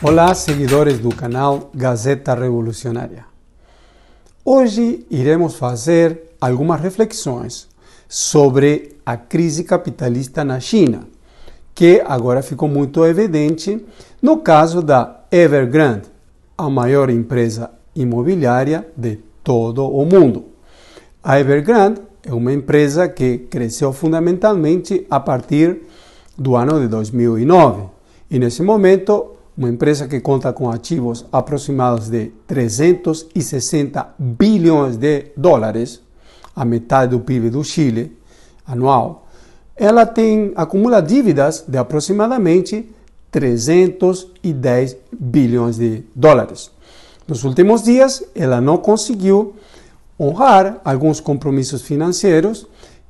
Olá, seguidores do canal Gazeta Revolucionária. Hoje iremos fazer algumas reflexões sobre a crise capitalista na China, que agora ficou muito evidente no caso da Evergrande, a maior empresa imobiliária de todo o mundo. A Evergrande é uma empresa que cresceu fundamentalmente a partir do ano de 2009 e nesse momento uma empresa que conta com ativos aproximados de 360 bilhões de dólares, a metade do PIB do Chile anual, ela tem acumula dívidas de aproximadamente 310 bilhões de dólares. Nos últimos dias, ela não conseguiu honrar alguns compromissos financeiros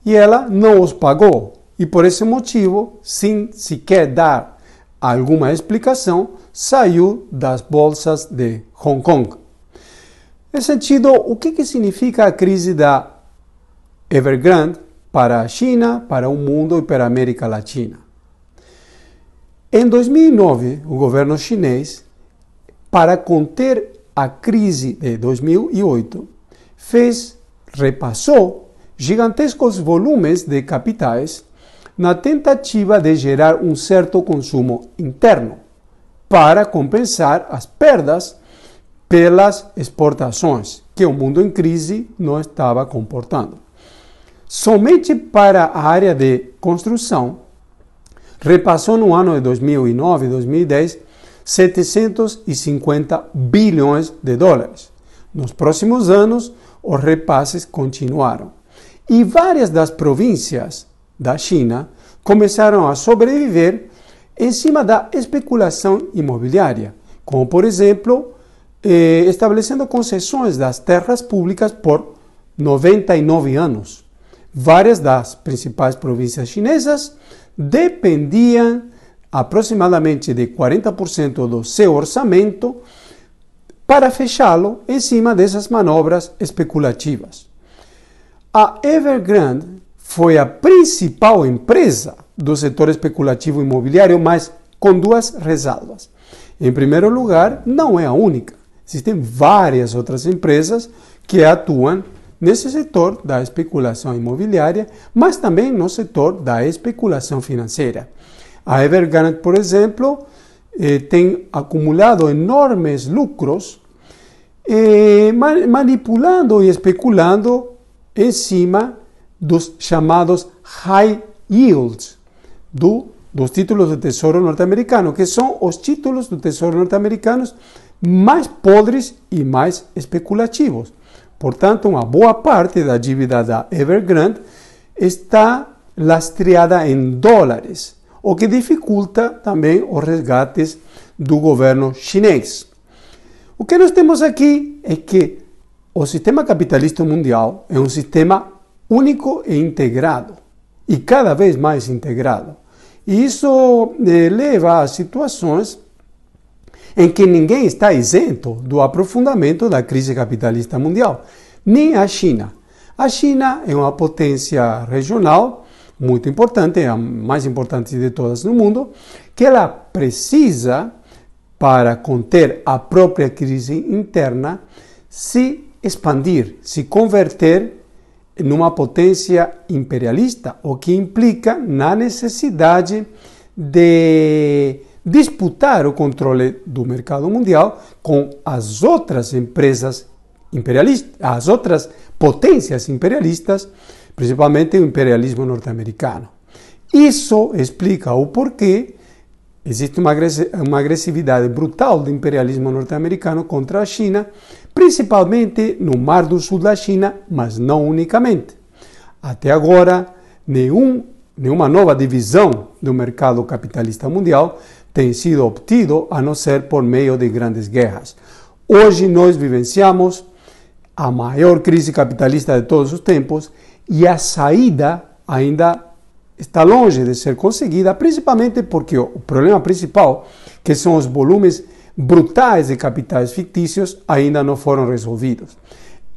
e ela não os pagou. E por esse motivo, sem sequer dar alguma explicação, saiu das bolsas de Hong Kong. Nesse sentido, o que, que significa a crise da Evergrande para a China, para o mundo e para a América Latina? Em 2009, o governo chinês, para conter a crise de 2008, fez, repassou gigantescos volumes de capitais na tentativa de gerar um certo consumo interno para compensar as perdas pelas exportações que o mundo em crise não estava comportando. Somente para a área de construção, repassou no ano de 2009 e 2010 750 bilhões de dólares. Nos próximos anos, os repasses continuaram. E várias das províncias da China começaram a sobreviver em cima da especulação imobiliária, como por exemplo, eh, estabelecendo concessões das terras públicas por 99 anos. Várias das principais províncias chinesas dependiam aproximadamente de 40% do seu orçamento para fechá-lo em cima dessas manobras especulativas. A Evergrande foi a principal empresa do setor especulativo imobiliário, mas com duas ressalvas. Em primeiro lugar, não é a única. Existem várias outras empresas que atuam nesse setor da especulação imobiliária, mas também no setor da especulação financeira. A Evergrande, por exemplo, eh, tem acumulado enormes lucros eh, manipulando e especulando em cima dos chamados high yields do, dos títulos do Tesouro norte-americano, que são os títulos do Tesouro norte-americanos mais podres e mais especulativos. Portanto, uma boa parte da dívida da Evergrande está lastreada em dólares, o que dificulta também os resgates do governo chinês. O que nós temos aqui é que o sistema capitalista mundial é um sistema único e integrado, e cada vez mais integrado. E isso eh, leva a situações em que ninguém está isento do aprofundamento da crise capitalista mundial, nem a China. A China é uma potência regional muito importante, é a mais importante de todas no mundo, que ela precisa, para conter a própria crise interna, se expandir, se converter numa potência imperialista, o que implica na necessidade de disputar o controle do mercado mundial com as outras empresas imperialistas, as outras potências imperialistas, principalmente o imperialismo norte-americano. Isso explica o porquê existe uma agressividade brutal do imperialismo norte-americano contra a China principalmente no Mar do Sul da China, mas não unicamente. Até agora, nenhum nenhuma nova divisão do mercado capitalista mundial tem sido obtido a não ser por meio de grandes guerras. Hoje nós vivenciamos a maior crise capitalista de todos os tempos e a saída ainda está longe de ser conseguida, principalmente porque o problema principal, que são os volumes brutais de capitais fictícios, ainda não foram resolvidos.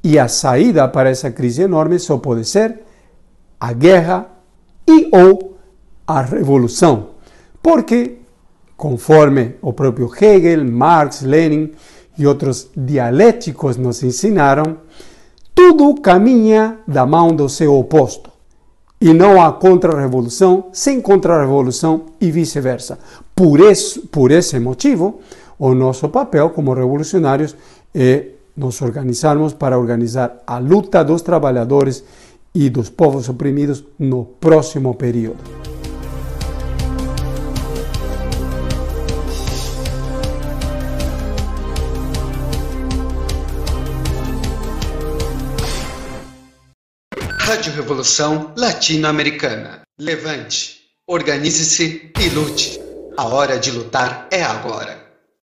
E a saída para essa crise enorme só pode ser a guerra e ou a revolução. Porque, conforme o próprio Hegel, Marx, Lenin e outros dialéticos nos ensinaram, tudo caminha da mão do seu oposto. E não há contra-revolução sem contra-revolução e vice-versa. Por, por esse motivo, o nosso papel como revolucionários é nos organizarmos para organizar a luta dos trabalhadores e dos povos oprimidos no próximo período. Rádio Revolução Latino-Americana. Levante, organize-se e lute. A hora de lutar é agora.